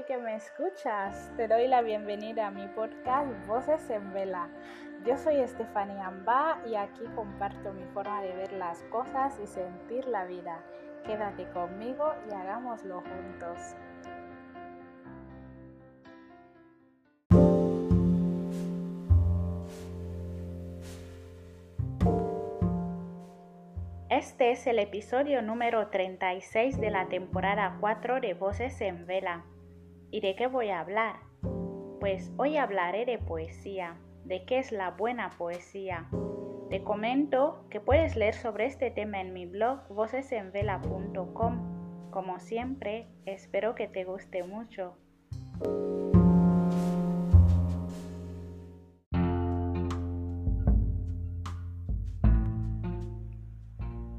que me escuchas. Te doy la bienvenida a mi podcast Voces en Vela. Yo soy Estefanía Amba y aquí comparto mi forma de ver las cosas y sentir la vida. Quédate conmigo y hagámoslo juntos. Este es el episodio número 36 de la temporada 4 de Voces en Vela. ¿Y de qué voy a hablar? Pues hoy hablaré de poesía, de qué es la buena poesía. Te comento que puedes leer sobre este tema en mi blog vocesenvela.com. Como siempre, espero que te guste mucho.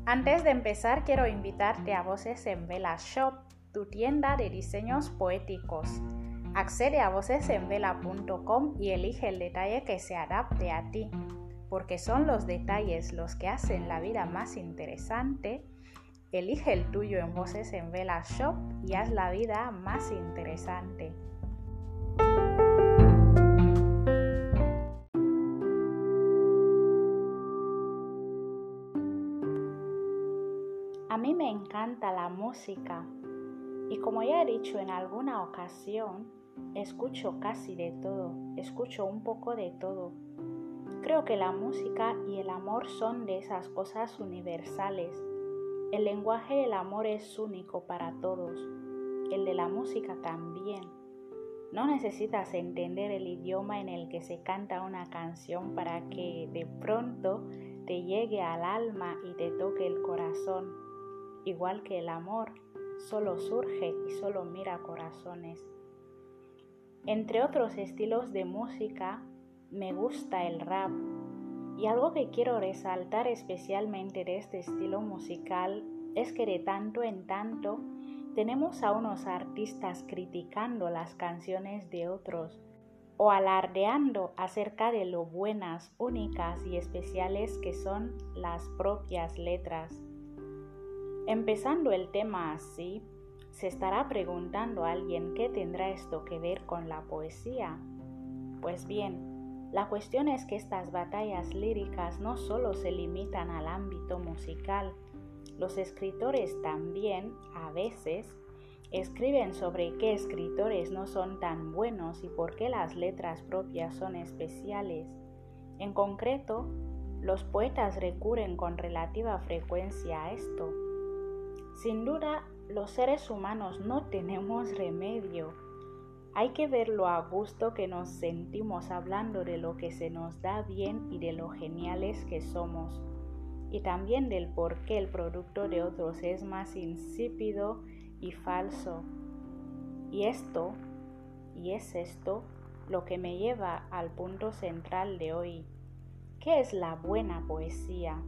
Antes de empezar, quiero invitarte a Voces en Vela Shop, tu tienda de diseños poéticos. Accede a vocesenvela.com y elige el detalle que se adapte a ti, porque son los detalles los que hacen la vida más interesante. Elige el tuyo en Voces en Vela Shop y haz la vida más interesante. A mí me encanta la música y como ya he dicho en alguna ocasión, escucho casi de todo, escucho un poco de todo. Creo que la música y el amor son de esas cosas universales. El lenguaje del amor es único para todos, el de la música también. No necesitas entender el idioma en el que se canta una canción para que de pronto te llegue al alma y te toque el corazón igual que el amor, solo surge y solo mira corazones. Entre otros estilos de música, me gusta el rap. Y algo que quiero resaltar especialmente de este estilo musical es que de tanto en tanto tenemos a unos artistas criticando las canciones de otros o alardeando acerca de lo buenas, únicas y especiales que son las propias letras. Empezando el tema así, se estará preguntando alguien qué tendrá esto que ver con la poesía. Pues bien, la cuestión es que estas batallas líricas no solo se limitan al ámbito musical, los escritores también, a veces, escriben sobre qué escritores no son tan buenos y por qué las letras propias son especiales. En concreto, los poetas recurren con relativa frecuencia a esto sin duda, los seres humanos no tenemos remedio. Hay que ver lo a gusto que nos sentimos hablando de lo que se nos da bien y de lo geniales que somos. Y también del por qué el producto de otros es más insípido y falso. Y esto, y es esto, lo que me lleva al punto central de hoy. ¿Qué es la buena poesía?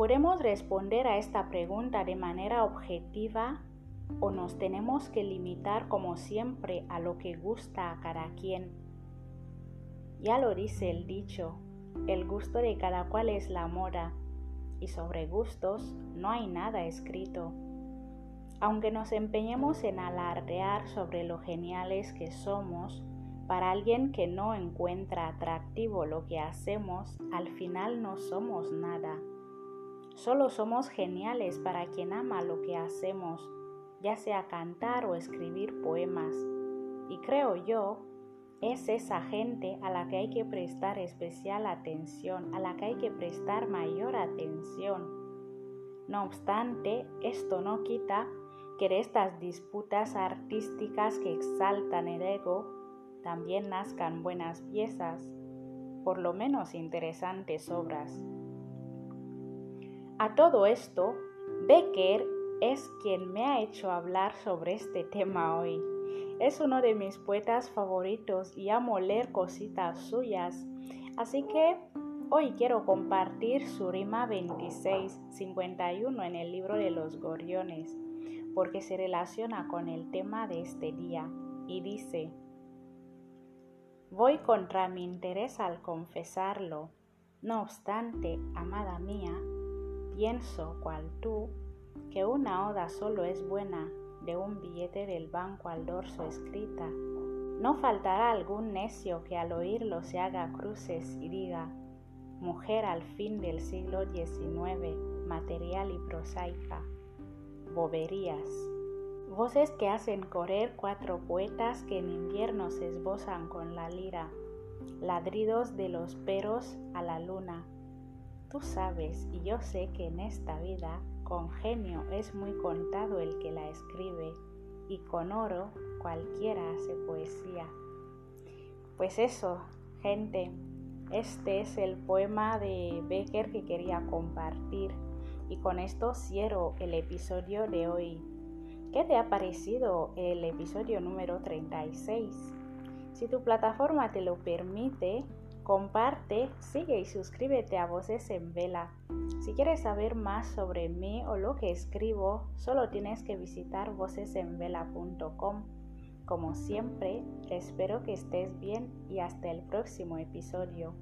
¿Podemos responder a esta pregunta de manera objetiva o nos tenemos que limitar como siempre a lo que gusta a cada quien? Ya lo dice el dicho, el gusto de cada cual es la moda y sobre gustos no hay nada escrito. Aunque nos empeñemos en alardear sobre lo geniales que somos, para alguien que no encuentra atractivo lo que hacemos, al final no somos nada. Solo somos geniales para quien ama lo que hacemos, ya sea cantar o escribir poemas. Y creo yo, es esa gente a la que hay que prestar especial atención, a la que hay que prestar mayor atención. No obstante, esto no quita que de estas disputas artísticas que exaltan el ego también nazcan buenas piezas, por lo menos interesantes obras. A todo esto, Becker es quien me ha hecho hablar sobre este tema hoy. Es uno de mis poetas favoritos y amo leer cositas suyas, así que hoy quiero compartir su rima 2651 en el libro de los gorriones, porque se relaciona con el tema de este día y dice, Voy contra mi interés al confesarlo, no obstante, amada mía, Pienso, cual tú, que una oda solo es buena de un billete del banco al dorso escrita. No faltará algún necio que al oírlo se haga cruces y diga, mujer al fin del siglo XIX, material y prosaica, boberías. Voces que hacen correr cuatro poetas que en invierno se esbozan con la lira, ladridos de los peros a la luna. Tú sabes y yo sé que en esta vida con genio es muy contado el que la escribe y con oro cualquiera hace poesía. Pues eso, gente, este es el poema de Becker que quería compartir y con esto cierro el episodio de hoy. ¿Qué te ha parecido el episodio número 36? Si tu plataforma te lo permite, comparte, sigue y suscríbete a Voces en Vela. Si quieres saber más sobre mí o lo que escribo, solo tienes que visitar vocesenvela.com. Como siempre, espero que estés bien y hasta el próximo episodio.